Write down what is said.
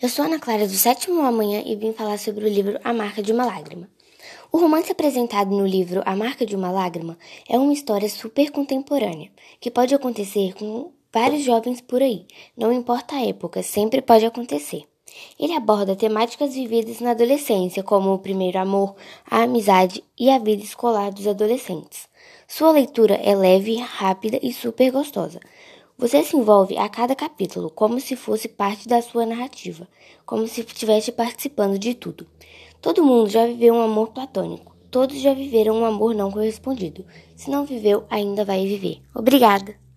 Eu sou Ana Clara do sétimo amanhã e vim falar sobre o livro A Marca de uma Lágrima. O romance apresentado no livro A Marca de uma Lágrima é uma história super contemporânea, que pode acontecer com vários jovens por aí, não importa a época, sempre pode acontecer. Ele aborda temáticas vividas na adolescência, como o primeiro amor, a amizade e a vida escolar dos adolescentes. Sua leitura é leve, rápida e super gostosa. Você se envolve a cada capítulo, como se fosse parte da sua narrativa, como se estivesse participando de tudo. Todo mundo já viveu um amor platônico. Todos já viveram um amor não correspondido. Se não viveu, ainda vai viver. Obrigada!